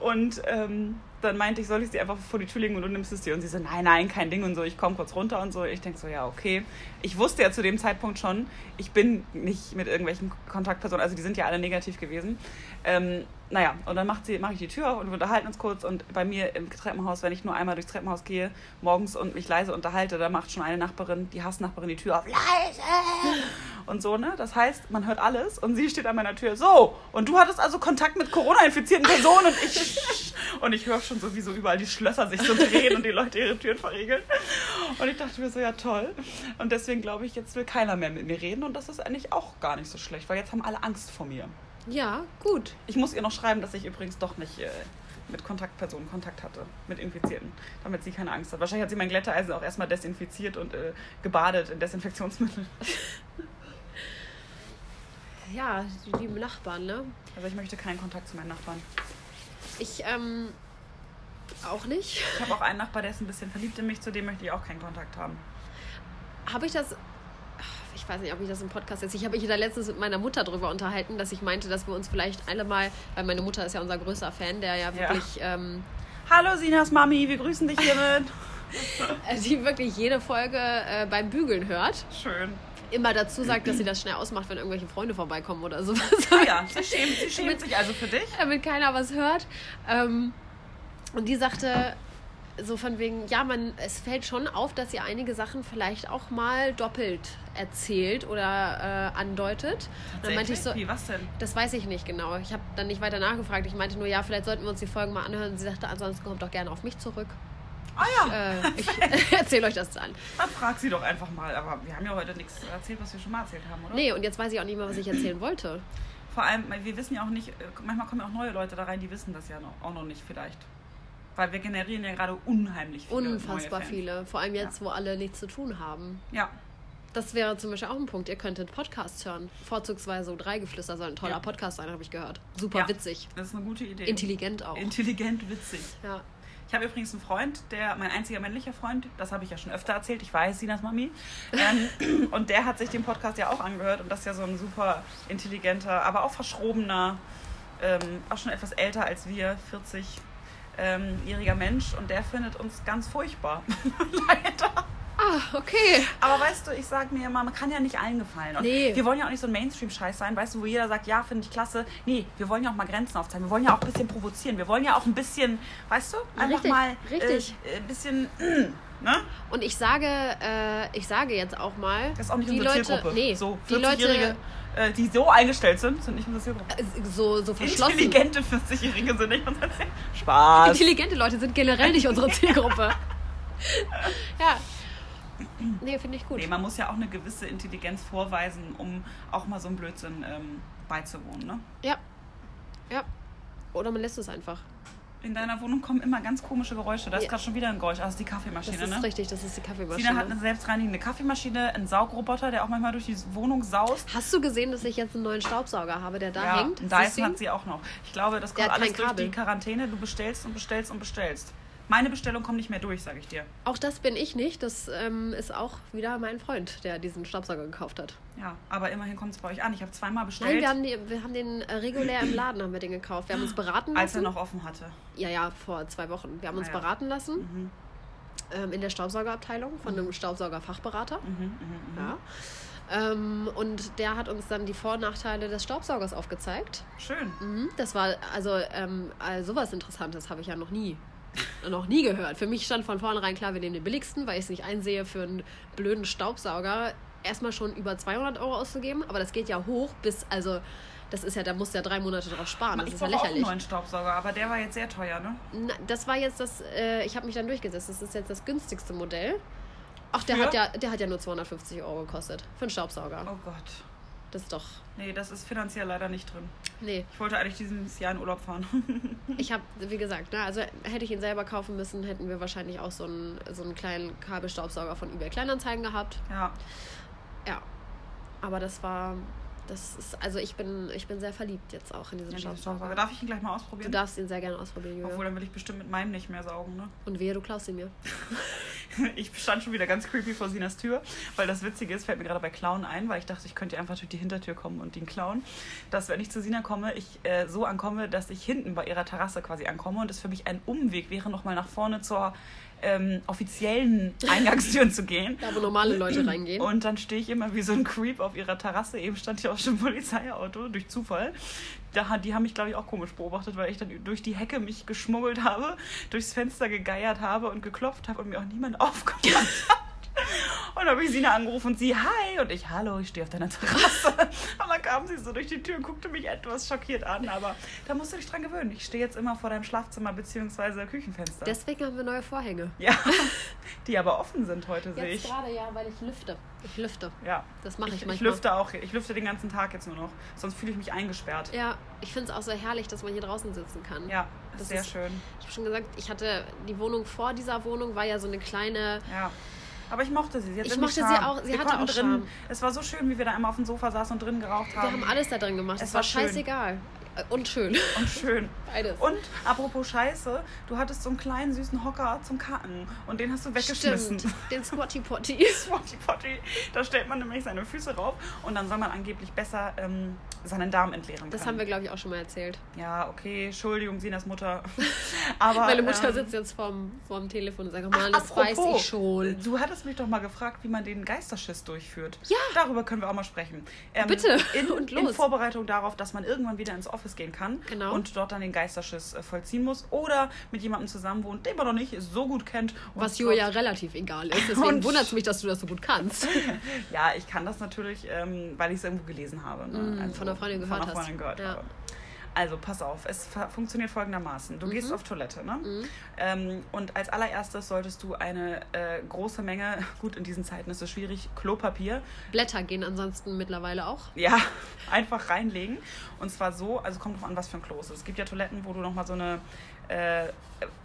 Und ähm, dann meinte ich, soll ich sie einfach vor die Tür legen und du nimmst es dir. Und sie so, nein, nein, kein Ding und so. Ich komme kurz runter und so. Ich denke so, ja, okay. Ich wusste ja zu dem Zeitpunkt schon, ich bin nicht mit irgendwelchen Kontaktpersonen, also die sind ja alle negativ gewesen. Ähm, naja, und dann macht sie, mache ich die Tür auf und wir unterhalten uns kurz. Und bei mir im Treppenhaus, wenn ich nur einmal durchs Treppenhaus gehe, morgens und mich leise unterhalte, da macht schon eine Nachbarin, die Hassnachbarin, die Tür auf. Leise! Und so, ne? Das heißt, man hört alles und sie steht an meiner Tür. So, und du hattest also Kontakt mit Corona-infizierten Personen und ich. [laughs] Und ich höre schon so, wie so überall die Schlösser sich so drehen und die Leute ihre Türen verriegeln. Und ich dachte mir so, ja toll. Und deswegen glaube ich, jetzt will keiner mehr mit mir reden und das ist eigentlich auch gar nicht so schlecht, weil jetzt haben alle Angst vor mir. Ja, gut. Ich muss ihr noch schreiben, dass ich übrigens doch nicht äh, mit Kontaktpersonen Kontakt hatte, mit Infizierten, damit sie keine Angst hat. Wahrscheinlich hat sie mein Glätteisen auch erstmal desinfiziert und äh, gebadet in Desinfektionsmittel. [laughs] Ja, die lieben Nachbarn, ne? Also ich möchte keinen Kontakt zu meinen Nachbarn. Ich, ähm, auch nicht. Ich habe auch einen Nachbar, der ist ein bisschen verliebt in mich, zu dem möchte ich auch keinen Kontakt haben. Habe ich das. Ich weiß nicht, ob ich das im Podcast jetzt. Ich habe mich da letztens mit meiner Mutter drüber unterhalten, dass ich meinte, dass wir uns vielleicht alle mal, weil meine Mutter ist ja unser größter Fan, der ja Ja. wirklich, ähm, Hallo Sinas Mami, wir grüßen dich hiermit. [laughs] die wirklich jede Folge äh, beim Bügeln hört. Schön. Immer dazu sagt, dass sie das schnell ausmacht, wenn irgendwelche Freunde vorbeikommen oder sowas. Ah ja, sie schämt, sie schämt sich also für dich. damit keiner was hört. Ähm, und die sagte so von wegen, ja, man, es fällt schon auf, dass ihr einige Sachen vielleicht auch mal doppelt erzählt oder äh, andeutet. Und dann meinte ich so, Wie, was denn? das weiß ich nicht genau. Ich habe dann nicht weiter nachgefragt. Ich meinte nur, ja, vielleicht sollten wir uns die Folgen mal anhören. Sie sagte, ansonsten kommt doch gerne auf mich zurück. Ah ja, Äh, [laughs] ich [laughs] erzähle euch das dann. dann frag sie doch einfach mal. Aber wir haben ja heute nichts erzählt, was wir schon mal erzählt haben, oder? Nee, und jetzt weiß ich auch nicht mehr, was ich erzählen wollte. Vor allem, wir wissen ja auch nicht, äh, manchmal kommen ja auch neue Leute da rein, die wissen das ja noch, auch noch nicht vielleicht. Weil wir generieren ja gerade unheimlich viele Unfassbar viele. Vor allem jetzt, wo alle nichts zu tun haben. Ja, Das wäre zum Beispiel auch ein Punkt. Ihr könntet Podcasts hören. Vorzugsweise so drei Geflüster soll ein toller Ja. Podcast sein, habe ich gehört. Super Ja. witzig. das ist eine gute Idee. Intelligent auch. Intelligent, witzig. ja. Ich habe übrigens einen Freund, der mein einziger männlicher Freund, das habe ich ja schon öfter erzählt, ich weiß, Sinas Mami. Ähm, [coughs] und der hat sich den Podcast ja auch angehört und das ist ja so ein super intelligenter, aber auch verschrobener, ähm, auch schon etwas älter als wir, 40-jähriger Mensch und der findet uns ganz furchtbar. [laughs] Leider. Ah, okay. Aber weißt du, ich sag mir immer, man kann ja nicht allen gefallen. Und Nee. wir wollen ja auch nicht so ein Mainstream-Scheiß sein, weißt du, wo jeder sagt, ja, finde ich klasse. Nee, wir wollen ja auch mal Grenzen aufzeigen. Wir wollen ja auch ein bisschen provozieren. Wir wollen ja auch ein bisschen, weißt du, einfach richtig, mal richtig. Äh, ein bisschen, [clears throat] ne? Und ich sage, äh, ich sage jetzt auch mal, Das ist auch nicht die unsere Leute, Zielgruppe. nee, so die 40-Jährige, Leute, äh, die so eingestellt sind, sind nicht unsere Zielgruppe. äh, so, so verschlossen. Intelligente 40-Jährige sind nicht unsere Zielgruppe. Spaß. Intelligente Leute sind generell nicht unsere Zielgruppe. [laughs] ja. Nee, finde ich gut. Nee, man muss ja auch eine gewisse Intelligenz vorweisen, um auch mal so einem Blödsinn ähm, beizuwohnen, ne? Ja. Ja. Oder man lässt es einfach. In deiner Wohnung kommen immer ganz komische Geräusche. Da ist Ja. gerade schon wieder ein Geräusch. Ah, das ist die Das Kaffeemaschine, ist ne? richtig, das ist die Kaffeemaschine. Sina hat eine selbstreinigende Kaffeemaschine, einen Saugroboter, der auch manchmal durch die Wohnung saust. Hast du gesehen, dass ich jetzt einen neuen Staubsauger habe, der da hängt? und Siehst du Dyson hat sie auch noch. Ich glaube, das kommt alles durch die Quarantäne. Du bestellst und bestellst und bestellst. Meine Bestellung kommt nicht mehr durch, sage ich dir. Auch das bin ich nicht. Das ähm, ist auch wieder mein Freund, der diesen Staubsauger gekauft hat. Ja, aber immerhin kommt es bei euch an. Ich habe zweimal bestellt, Nein, wir haben, die, wir haben den äh, regulär im Laden haben wir den gekauft. Wir haben uns beraten als er lassen. noch offen hatte. Ja, ja, vor zwei Wochen. Wir haben uns Ah, ja. beraten lassen Mhm. ähm, in der Staubsaugerabteilung von einem Staubsaugerfachberater. Mhm, mhm, mhm. Ja. Ähm, und der hat uns dann die Vor- und Nachteile des Staubsaugers aufgezeigt. Schön. Mhm, das war also ähm, äh, sowas Interessantes habe ich ja noch nie. Noch nie gehört. Für mich stand von vornherein klar, wir nehmen den billigsten, weil ich es nicht einsehe, für einen blöden Staubsauger erstmal schon über 200 Euro auszugeben. Aber das geht ja hoch bis, also, das ist ja, da musst du ja drei Monate drauf sparen. Das ich ist ja brauche auch einen lächerlich. neuen Staubsauger, aber der war jetzt sehr teuer, ne? Na, das war jetzt das, äh, ich habe mich dann durchgesetzt. Das ist jetzt das günstigste Modell. Ach, der Für? hat ja, der hat ja nur 250 Euro gekostet. Für einen Staubsauger. Oh Gott. Das ist doch. Nee, das ist finanziell leider nicht drin. Nee. Ich wollte eigentlich dieses Jahr in Urlaub fahren. [laughs] Ich habe, wie gesagt, ne, also hätte ich ihn selber kaufen müssen, hätten wir wahrscheinlich auch so einen, so einen kleinen Kabelstaubsauger von eBay Kleinanzeigen gehabt. ja. Ja. Aber das war, das ist, also ich bin, ich bin sehr verliebt jetzt auch in diesen ja Staubsauger. Staubsauger. Darf ich ihn gleich mal Du ausprobieren? darfst ihn sehr gerne ausprobieren, Julia. Obwohl, dann will ich bestimmt mit meinem nicht mehr saugen, ne? Und wehe, du klaust ihn mir. [laughs] Ich stand schon wieder ganz creepy vor Sinas Tür, weil das Witzige ist, fällt mir gerade bei Klauen ein, weil ich dachte, ich könnte einfach durch die Hintertür kommen und ihn klauen. Dass, wenn ich zu Sina komme, ich äh, so ankomme, dass ich hinten bei ihrer Terrasse quasi ankomme und es für mich ein Umweg wäre, nochmal nach vorne zur ähm, offiziellen Eingangstür zu gehen. Da, wo normale Leute reingehen. Und dann stehe ich immer wie so ein Creep auf ihrer Terrasse. Eben stand hier auch schon ein Polizeiauto durch Zufall. Da, die haben mich, glaube ich, auch komisch beobachtet, weil ich dann durch die Hecke mich geschmuggelt habe, durchs Fenster gegeiert habe und geklopft habe und mir auch niemand [laughs] aufgemacht hat. [laughs] Und dann habe ich Sina angerufen und sie, hi. Und ich, hallo, ich stehe auf deiner Terrasse. [laughs] Und dann kam sie so durch die Tür und guckte mich etwas schockiert an. Aber da musst du dich dran gewöhnen. Ich stehe jetzt immer vor deinem Schlafzimmer bzw. Küchenfenster. Deswegen haben wir neue Vorhänge. [laughs] ja, die aber offen sind heute, sehe Jetzt ich. gerade ja, weil ich lüfte. Ich lüfte. Ja. Das mache ich, Ich, ich manchmal. lüfte auch. Ich lüfte den ganzen Tag jetzt nur noch. Sonst fühle ich mich eingesperrt. Ja, ich finde es auch so herrlich, dass man hier draußen sitzen kann. Ja, Das sehr ist- schön. Ich habe schon gesagt, ich hatte die Wohnung vor dieser Wohnung war ja so eine kleine. Ja. Aber ich mochte sie. sie Ich mochte sie auch- sie wir hatte auch drin, Charme. Es war so schön, wie wir da einmal auf dem Sofa saßen und drin geraucht haben. Wir haben alles da drin gemacht. Es Es war war scheißegal. Und schön. und schön. Beides. Und apropos Scheiße, du hattest so einen kleinen süßen Hocker zum Kacken und den hast du weggeschmissen. Stimmt. Den Squatty Potty. [laughs] Squatty Potty. Da stellt man nämlich seine Füße rauf und dann soll man angeblich besser ähm, seinen Darm entleeren Das können. haben wir, glaube ich, auch schon mal erzählt. Ja, okay, Entschuldigung, Sinas Mutter. [laughs] Aber, Meine Mutter ähm, sitzt jetzt vorm, vorm Telefon und sagt, Mann, Ach, das weiß apropos, ich schon. Du hattest mich doch mal gefragt, wie man den Geisterschiss durchführt. Ja. Darüber können wir auch mal sprechen. Ähm, Bitte. In, [laughs] Und in los. Vorbereitung darauf, dass man irgendwann wieder ins Office gehen kann Genau. und dort dann den Geisterschiss äh, vollziehen muss oder mit jemandem zusammen wohnt, den man noch nicht so gut kennt. Was dort- Julia relativ egal ist. [laughs] Deswegen Und- wundert es mich, dass du das so gut kannst. [laughs] Ja, ich kann das natürlich, ähm, weil ich es irgendwo gelesen habe. Ne? Mm, von einer Freundin gehört Von hast. Freundin gehört Ja. habe. Also, pass auf, es funktioniert folgendermaßen. Du gehst auf Toilette, ne? Ähm, und als allererstes solltest du eine äh, große Menge, [laughs] gut, in diesen Zeiten ist es schwierig, Klopapier, Blätter gehen ansonsten mittlerweile auch. ja, [laughs] einfach reinlegen. Und zwar so, also kommt drauf an, was für ein Klo es ist. Es gibt ja Toiletten, wo du nochmal so eine äh,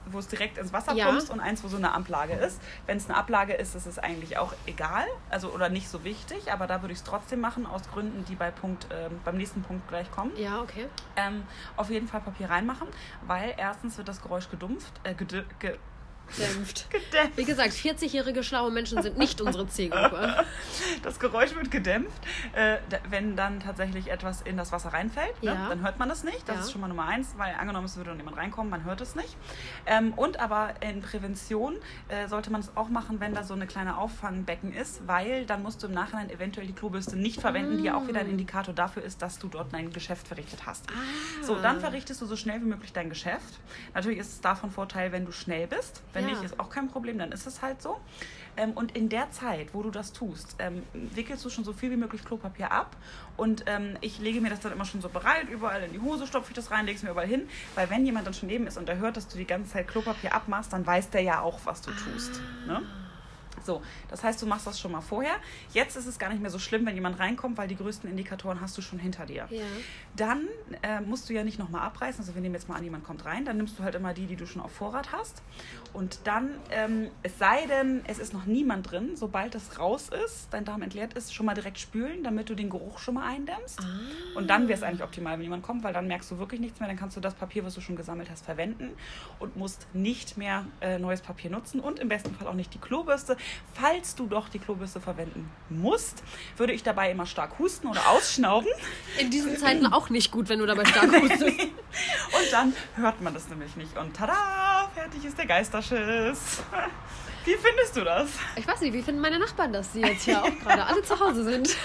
wo es direkt ins Wasser Ja. pumpst und eins, wo so eine Ablage ist. Wenn es eine Ablage ist, ist es eigentlich auch egal, also oder nicht so wichtig, aber da würde ich es trotzdem machen, aus Gründen, die bei Punkt, ähm, beim nächsten Punkt gleich kommen. Ja, okay. Ähm, auf jeden Fall Papier reinmachen, weil erstens wird das Geräusch gedumpft, äh, ged ge Dämpft. gedämpft. Wie gesagt, 40-jährige schlaue Menschen sind nicht unsere Zielgruppe. [laughs] Das Geräusch wird gedämpft. Äh, wenn dann tatsächlich etwas in das Wasser reinfällt, ne, Ja. dann hört man es nicht. Das Ja. ist schon mal Nummer eins, weil angenommen, es würde jemand reinkommen, man hört es nicht. Ähm, und aber in Prävention äh, sollte man es auch machen, wenn da so eine kleine Auffangbecken ist, weil dann musst du im Nachhinein eventuell die Klobürste nicht verwenden, die ja auch wieder Mm. ein Indikator dafür ist, dass du dort dein Geschäft verrichtet hast. Ah. So, dann verrichtest du so schnell wie möglich dein Geschäft. Natürlich ist es davon Vorteil, wenn du schnell bist. Wenn Ja. nicht, ist auch kein Problem, dann ist es halt so. Ähm, und in der Zeit, wo du das tust, ähm, wickelst du schon so viel wie möglich Klopapier ab. Und ähm, ich lege mir das dann immer schon so bereit, überall in die Hose stopfe ich das rein, lege es mir überall hin. Weil wenn jemand dann schon neben ist und der hört, dass du die ganze Zeit Klopapier abmachst, dann weiß der ja auch, was du tust. Ne? So, das heißt, du machst das schon mal vorher. Jetzt ist es gar nicht mehr so schlimm, wenn jemand reinkommt, weil die größten Indikatoren hast du schon hinter dir. Ja. Dann äh, musst du ja nicht nochmal abreißen. Also wir nehmen jetzt mal an, jemand kommt rein, dann nimmst du halt immer die, die du schon auf Vorrat hast. Und dann, ähm, es sei denn, es ist noch niemand drin, sobald es raus ist, dein Darm entleert ist, schon mal direkt spülen, damit du den Geruch schon mal eindämmst. Und dann wäre es eigentlich optimal, wenn jemand kommt, weil dann merkst du wirklich nichts mehr. Dann kannst du das Papier, was du schon gesammelt hast, verwenden und musst nicht mehr äh, neues Papier nutzen und im besten Fall auch nicht die Klobürste. Falls du doch die Klobürste verwenden musst, würde ich dabei immer stark husten oder ausschnauben. In diesen Zeiten auch nicht gut, wenn du dabei stark [laughs] hustest. Und dann hört man das nämlich nicht. Und tada, fertig ist der Geisterschiss. Wie findest du das? Ich weiß nicht, wie finden meine Nachbarn das, die jetzt hier auch gerade alle zu Hause sind?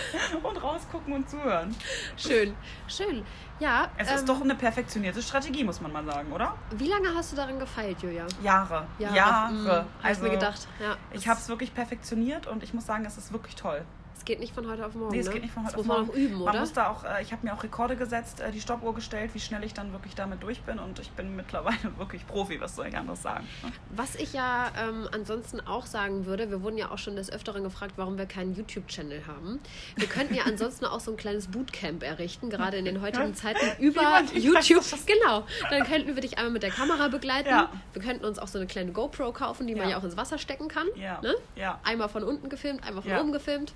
Und rausgucken und zuhören. Schön, schön. Ja, Es ähm, ist doch eine perfektionierte Strategie, muss man mal sagen, oder? Wie lange hast du daran gefeilt, Julia? Jahre. Jahre. Jahre. Hab Also, ich mir gedacht. Ja, Ich habe es wirklich perfektioniert und ich muss sagen, es ist wirklich toll. Es geht nicht von heute auf morgen. Nee, es ne? geht nicht von heute das auf muss man morgen. noch üben, Man oder? muss da auch, äh, ich habe mir auch Rekorde gesetzt, äh, die Stoppuhr gestellt, wie schnell ich dann wirklich damit durch bin und ich bin mittlerweile [laughs] wirklich Profi, was soll ich anderes sagen. ne? Was ich ja ähm, ansonsten auch sagen würde, wir wurden ja auch schon des Öfteren gefragt, warum wir keinen YouTube-Channel haben. Wir könnten ja [laughs] ansonsten auch so ein kleines Bootcamp errichten, gerade in den heutigen Zeiten [laughs] über man die YouTube. Genau. Dann könnten wir dich einmal mit der Kamera begleiten. Ja. Wir könnten uns auch so eine kleine GoPro kaufen, die man Ja. ja auch ins Wasser stecken kann. Ja. Ne? Ja. Einmal von unten gefilmt, einmal von Ja. oben gefilmt.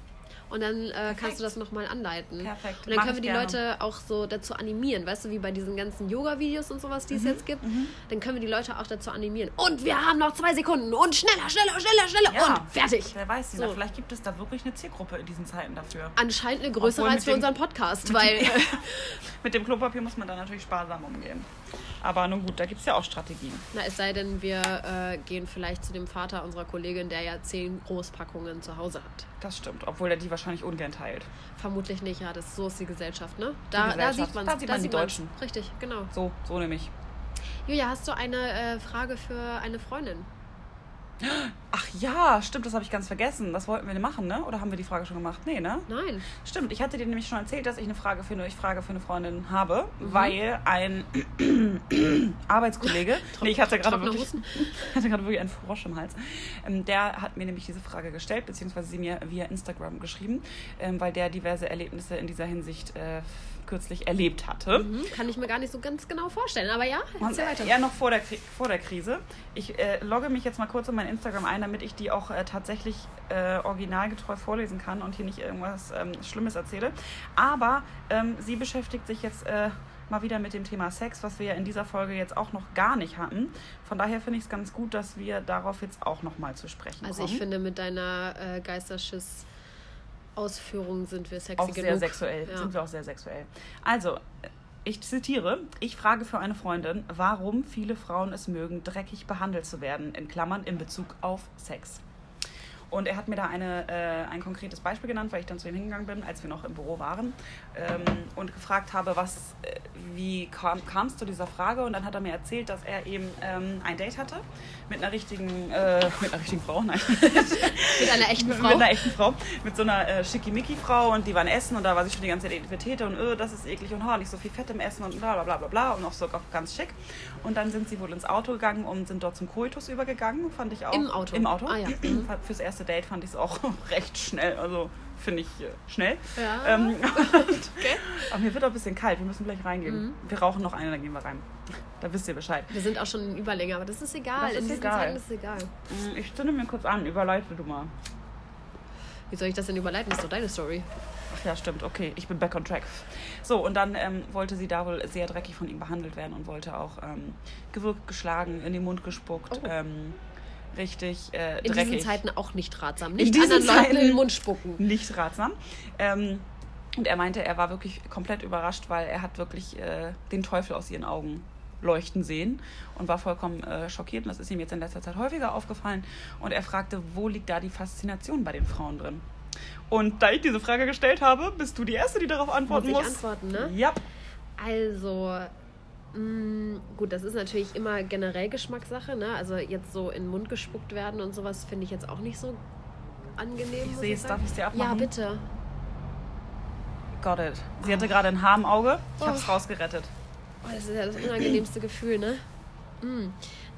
Und dann äh, kannst du das nochmal anleiten. Perfekt. Und dann Mach können wir die gerne. Leute auch so dazu animieren, weißt du, wie bei diesen ganzen Yoga-Videos und sowas, die Mhm. es jetzt gibt. Dann können wir die Leute auch dazu animieren. Und wir haben noch zwei Sekunden und schneller, schneller, schneller, schneller Ja. und fertig. Wer weiß, So. vielleicht gibt es da wirklich eine Zielgruppe in diesen Zeiten dafür. Anscheinend eine größere Obwohl als für dem- unseren Podcast, mit weil dem- [laughs] Mit dem Klopapier muss man da natürlich sparsam umgehen. Aber nun gut, da gibt es ja auch Strategien. na, es sei denn, wir äh, gehen vielleicht zu dem Vater unserer Kollegin, der ja zehn Großpackungen zu Hause hat. Das stimmt, obwohl er die wahrscheinlich ungern teilt. Vermutlich nicht, ja, das, so ist die Gesellschaft, ne? Da, da Gesellschaft. sieht man Da sieht man die man's. Deutschen. Richtig, genau. So, so nämlich. Julia, hast du eine äh, Frage für eine Freundin? Ach ja, stimmt, das habe ich ganz vergessen. Das wollten wir machen, ne? Oder haben wir die Frage schon gemacht? Nee, ne? Nein. Stimmt, ich hatte dir nämlich schon erzählt, dass ich eine Frage für eine, ich Frage für eine Freundin habe, Mhm. weil ein [clears throat] Arbeitskollege, [laughs] nee, ich hatte gerade wirklich, [laughs] hatte gerade wirklich einen Frosch im Hals, ähm, der hat mir nämlich diese Frage gestellt, beziehungsweise sie mir via Instagram geschrieben, ähm, weil der diverse Erlebnisse in dieser Hinsicht äh, kürzlich erlebt hatte. Hm, kann ich mir gar nicht so ganz genau vorstellen, aber ja, Und erzähl weiter. eher noch vor der, vor der Krise. Ich äh, logge mich jetzt mal kurz in mein Instagram ein, damit ich die auch äh, tatsächlich äh, originalgetreu vorlesen kann und hier nicht irgendwas ähm, Schlimmes erzähle. Aber ähm, sie beschäftigt sich jetzt äh, mal wieder mit dem Thema Sex, was wir ja in dieser Folge jetzt auch noch gar nicht hatten. Von daher finde ich es ganz gut, dass wir darauf jetzt auch noch mal zu sprechen Also kommen. ich finde, mit deiner äh, Geisterschiss Ausführung sind wir sexy auch genug. sehr sexuell. Ja. Sind wir auch sehr sexuell. Also, ich zitiere, ich frage für eine Freundin, warum viele Frauen es mögen, dreckig behandelt zu werden, in Klammern in Bezug auf Sex. Und er hat mir da eine, äh, ein konkretes Beispiel genannt, weil ich dann zu ihm hingegangen bin, als wir noch im Büro waren ähm, und gefragt habe, was, äh, wie kam, kamst du dieser Frage? Und dann hat er mir erzählt, dass er eben ähm, ein Date hatte mit einer richtigen, äh, [laughs] mit einer richtigen Frau, nein, [laughs] Mit einer echten mit Frau. einer echten Frau, mit so einer äh, schickimicki-Frau und die waren essen und da war sie schon die ganze Zeit Etipetete und öh, das ist eklig und ha, nicht so viel Fett im Essen und bla bla bla bla bla und auch so ganz schick. Und dann sind sie wohl ins Auto gegangen und sind dort zum Koitus übergegangen, fand ich auch. Im Auto? Im Auto. Ah, ja. [clears throat] Fürs erste Date fand ich es auch [laughs] recht schnell, also finde ich äh, schnell. Ja. Ähm, [laughs] [laughs] okay. aber mir wird auch ein bisschen kalt, wir müssen gleich reingehen. Mhm. Wir rauchen noch eine, dann gehen wir rein. Da wisst ihr Bescheid. Wir sind auch schon in Überlänge, aber das ist egal. Das ist in diesen egal. Zeiten ist es egal. Mm, Ich zünde mir kurz an, überleite du mal. Wie soll ich das denn überleiten? Das ist doch deine Story. Ach ja, stimmt, okay, ich bin back on track. So, und dann ähm, wollte sie da wohl sehr dreckig von ihm behandelt werden und wollte auch ähm, gewürgt, geschlagen, in den Mund gespuckt, Oh. ähm, richtig äh, In dreckig. diesen Zeiten auch nicht ratsam. In Nicht diesen anderen Leuten in Zeiten- den Mund spucken. Nicht ratsam. Ähm, und er meinte, er war wirklich komplett überrascht, weil er hat wirklich äh, den Teufel aus ihren Augen leuchten sehen und war vollkommen äh, schockiert. Und das ist ihm jetzt in letzter Zeit häufiger aufgefallen. Und er fragte, wo liegt da die Faszination bei den Frauen drin? Und da ich diese Frage gestellt habe, bist du die Erste, die darauf antworten Muss muss. ich antworten, ne? Ja. Also, mh, gut, das ist natürlich immer generell Geschmackssache, ne? Also jetzt so in den Mund gespuckt werden und sowas finde ich jetzt auch nicht so angenehm. Ich sehe es, darf ich es dir Ja, abmachen? bitte. Got it. Sie hatte gerade ein Haar im Auge. Ich habe es Oh. rausgerettet. Oh, das ist ja das unangenehmste Gefühl, ne? Mm.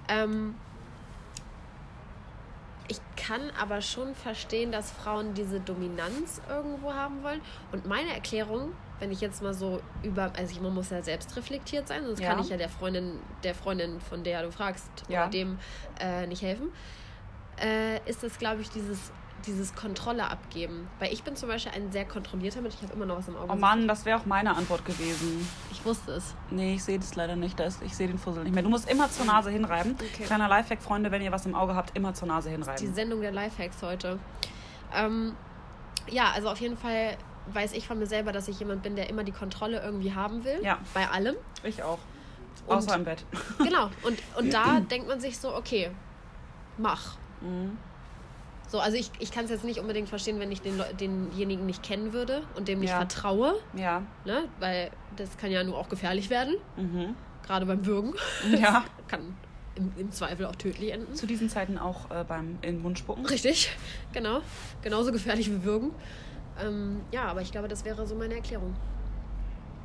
Ähm, ich kann aber schon verstehen, dass Frauen diese Dominanz irgendwo haben wollen. Und meine Erklärung, wenn ich jetzt mal so über, also ich, man muss ja selbst reflektiert sein, sonst Ja. kann ich ja der Freundin, der Freundin, von der du fragst, Ja. oder dem äh, nicht helfen, äh, ist das, glaube ich, dieses dieses Kontrolle abgeben. Weil ich bin zum Beispiel ein sehr kontrollierter Mensch. Ich habe immer noch was im Auge. Oh Mann, das wäre auch meine Antwort gewesen. Ich wusste es. Nee, ich sehe das leider nicht. Ich sehe den Fussel nicht mehr. Du musst immer zur Nase hinreiben. Okay. Kleiner Lifehack, Freunde, wenn ihr was im Auge habt, immer zur Nase Die hinreiben. Sendung der Lifehacks heute. Ähm, ja, also auf jeden Fall weiß ich von mir selber, dass ich jemand bin, der immer die Kontrolle irgendwie haben will. Ja. Bei allem. Ich auch. Und- Außer im Bett. [laughs] Genau. Und, und da [clears throat] denkt man sich so, okay, mach. Mhm. So, also ich, ich kann es jetzt nicht unbedingt verstehen, wenn ich den, denjenigen nicht kennen würde und dem nicht Ja. vertraue, Ja. ne? weil das kann ja nur auch gefährlich werden, Mhm. gerade beim Würgen. Ja. [laughs] Kann im, im Zweifel auch tödlich enden. Zu diesen Zeiten auch äh, beim in den Mund spucken. Richtig, genau. Genauso gefährlich wie Würgen. Ähm, ja, aber ich glaube, das wäre so meine Erklärung.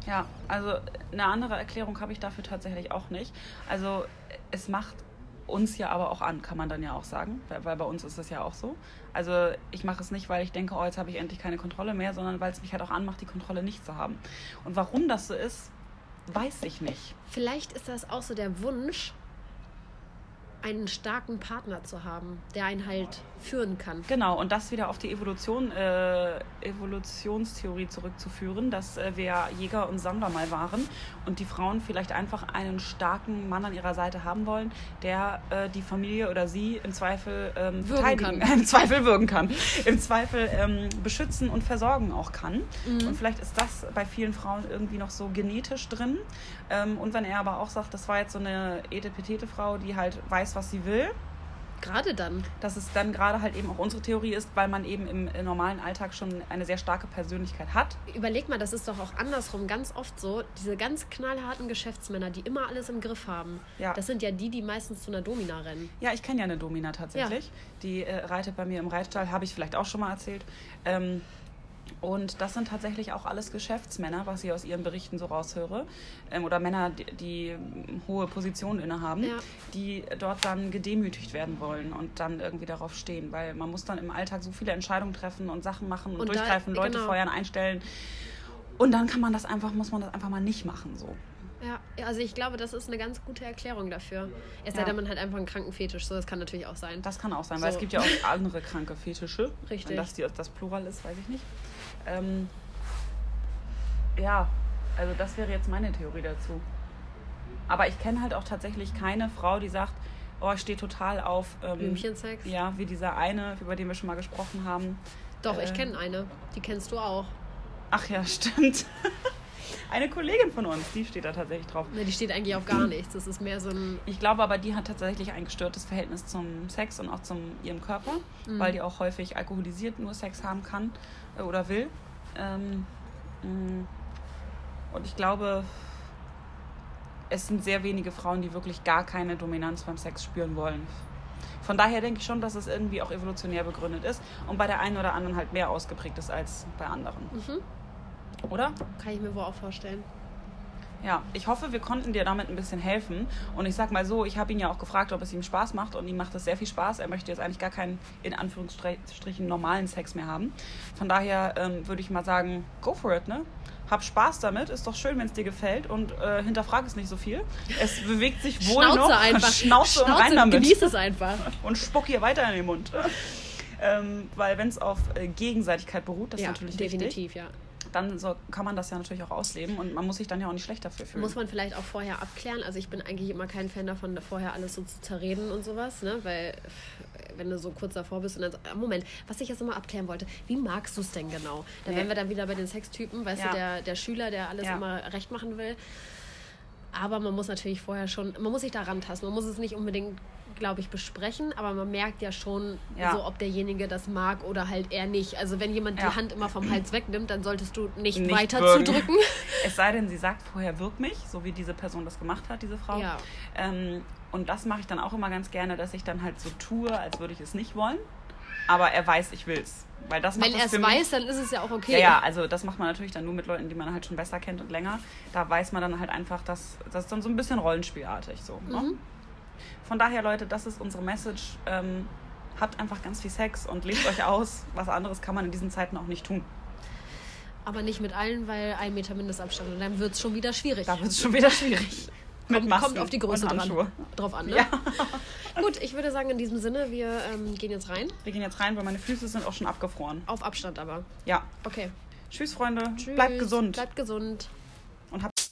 Ja, also eine andere Erklärung habe ich dafür tatsächlich auch nicht. Also es macht uns ja aber auch an, kann man dann ja auch sagen, weil, weil bei uns ist es ja auch so. Also ich mache es nicht, weil ich denke, oh, jetzt habe ich endlich keine Kontrolle mehr, sondern weil es mich halt auch anmacht, die Kontrolle nicht zu haben. Und warum das so ist, weiß ich nicht. Vielleicht ist das auch so der Wunsch, einen starken Partner zu haben, der einen halt führen kann. Genau, und das wieder auf die Evolution, äh, Evolutionstheorie zurückzuführen, dass äh, wir Jäger und Sammler mal waren und die Frauen vielleicht einfach einen starken Mann an ihrer Seite haben wollen, der äh, die Familie oder sie im Zweifel ähm, verteidigen, kann. [laughs] im Zweifel würgen kann, im Zweifel ähm, beschützen und versorgen auch kann. Mhm. Und vielleicht ist das bei vielen Frauen irgendwie noch so genetisch drin. Ähm, und wenn er aber auch sagt, das war jetzt so eine etepetete Frau, die halt weiß, was sie will, Gerade dann. dass es dann gerade halt eben auch unsere Theorie ist, weil man eben im, im normalen Alltag schon eine sehr starke Persönlichkeit hat. Überleg mal, das ist doch auch andersrum ganz oft so. Diese ganz knallharten Geschäftsmänner, die immer alles im Griff haben, Ja. das sind ja die, die meistens zu einer Domina rennen. Ja, ich kenne ja eine Domina tatsächlich. Die äh, reitet bei mir im Reitstall, habe ich vielleicht auch schon mal erzählt. Ähm, und das sind tatsächlich auch alles Geschäftsmänner, was ich aus ihren Berichten so raushöre. Ähm, oder Männer, die, die ähm, hohe Positionen innehaben, Ja. die dort dann gedemütigt werden wollen und dann irgendwie darauf stehen. Weil man muss dann im Alltag so viele Entscheidungen treffen und Sachen machen und, Und da- durchgreifen, Leute genau. feuern, einstellen. Und dann kann man das einfach, muss man das einfach mal nicht machen. So. Ja, also ich glaube, das ist eine ganz gute Erklärung dafür. Es sei Ja. denn, man hat einfach einen kranken Fetisch. So, das kann natürlich auch sein. Das kann auch sein, weil So. es gibt ja auch andere kranke Fetische. [laughs] Richtig. Wenn das die, das Plural ist, weiß ich nicht. Ähm, ja, also das wäre jetzt meine Theorie dazu. Aber ich kenne halt auch tatsächlich keine Frau, die sagt, oh, ich stehe total auf ähm, Blümchensex? Ja, wie dieser eine, über den wir schon mal gesprochen haben. Doch, ich Äh, kenne eine. Die kennst du auch. Ach ja, stimmt. [laughs] eine Kollegin von uns, die steht da tatsächlich drauf. Ne, die steht eigentlich auf gar nichts. Das ist mehr so ein. Ich glaube aber, die hat tatsächlich ein gestörtes Verhältnis zum Sex und auch zum ihrem Körper, Mhm. weil die auch häufig alkoholisiert nur Sex haben kann äh, oder will. Ähm, mh. und ich glaube, es sind sehr wenige Frauen, die wirklich gar keine Dominanz beim Sex spüren wollen. Von daher denke ich schon, dass es irgendwie auch evolutionär begründet ist und bei der einen oder anderen halt mehr ausgeprägt ist als bei anderen. Mhm. Oder? Kann ich mir wohl auch vorstellen. Ja, ich hoffe, wir konnten dir damit ein bisschen helfen. Und ich sag mal so, ich habe ihn ja auch gefragt, ob es ihm Spaß macht. Und ihm macht es sehr viel Spaß. Er möchte jetzt eigentlich gar keinen, in Anführungsstrichen, normalen Sex mehr haben. Von daher ähm, würde ich mal sagen, go for it, ne? Hab Spaß damit, ist doch schön, wenn es dir gefällt und äh, hinterfrag es nicht so viel. Es bewegt sich wohl Schnauze noch. einfach. [laughs] Schnauze, und rein damit. Genieß es einfach. [laughs] Und spuck ihr weiter in den Mund. [laughs] ähm, weil wenn es auf äh, Gegenseitigkeit beruht, das ja, ist natürlich wichtig definitiv, ja. Dann so kann man das ja natürlich auch ausleben und man muss sich dann ja auch nicht schlecht dafür fühlen. Muss man vielleicht auch vorher abklären. Also ich bin eigentlich immer kein Fan davon, vorher alles so zu zerreden und sowas, ne? Weil wenn du so kurz davor bist und dann so, ah, Moment, was ich jetzt nochmal abklären wollte, wie magst du es denn genau? Da Nee. wären wir dann wieder bei den Sextypen, weißt Ja. du, der, der Schüler, der alles Ja. immer recht machen will. Aber man muss natürlich vorher schon, man muss sich da rantasten. Man muss es nicht unbedingt, glaube ich, besprechen, aber man merkt ja schon, Ja. so, ob derjenige das mag oder halt eher nicht. Also wenn jemand Ja. die Hand immer vom Hals wegnimmt, dann solltest du nicht, Nicht weiter würgen. zudrücken. [laughs] Es sei denn, sie sagt vorher wirk mich, so wie diese Person das gemacht hat, diese Frau. Ja. Ähm, und das mache ich dann auch immer ganz gerne, dass ich dann halt so tue, als würde ich es nicht wollen. Aber er weiß, ich will's. Weil das macht Wenn er es weiß, dann ist es ja auch okay. Ja, ja, also das macht man natürlich dann nur mit Leuten, die man halt schon besser kennt und länger. Da weiß man dann halt einfach, dass das ist dann so ein bisschen rollenspielartig so. Ne? Mhm. Von daher, Leute, das ist unsere Message. Ähm, habt einfach ganz viel Sex und lebt euch aus. Was anderes kann man in diesen Zeiten auch nicht tun. Aber nicht mit allen, weil ein Meter Mindestabstand. Und dann wird es schon wieder schwierig. Da wird es schon wieder schwierig. Mit kommt, kommt auf die Größe dran, drauf an. Ne? Ja. [laughs] Gut, ich würde sagen, in diesem Sinne, wir ähm, gehen jetzt rein. Wir gehen jetzt rein, weil meine Füße sind auch schon abgefroren. Auf Abstand aber. Ja. Okay. Tschüss, Freunde. Tschüss. Bleibt gesund. Bleibt gesund. Und habt.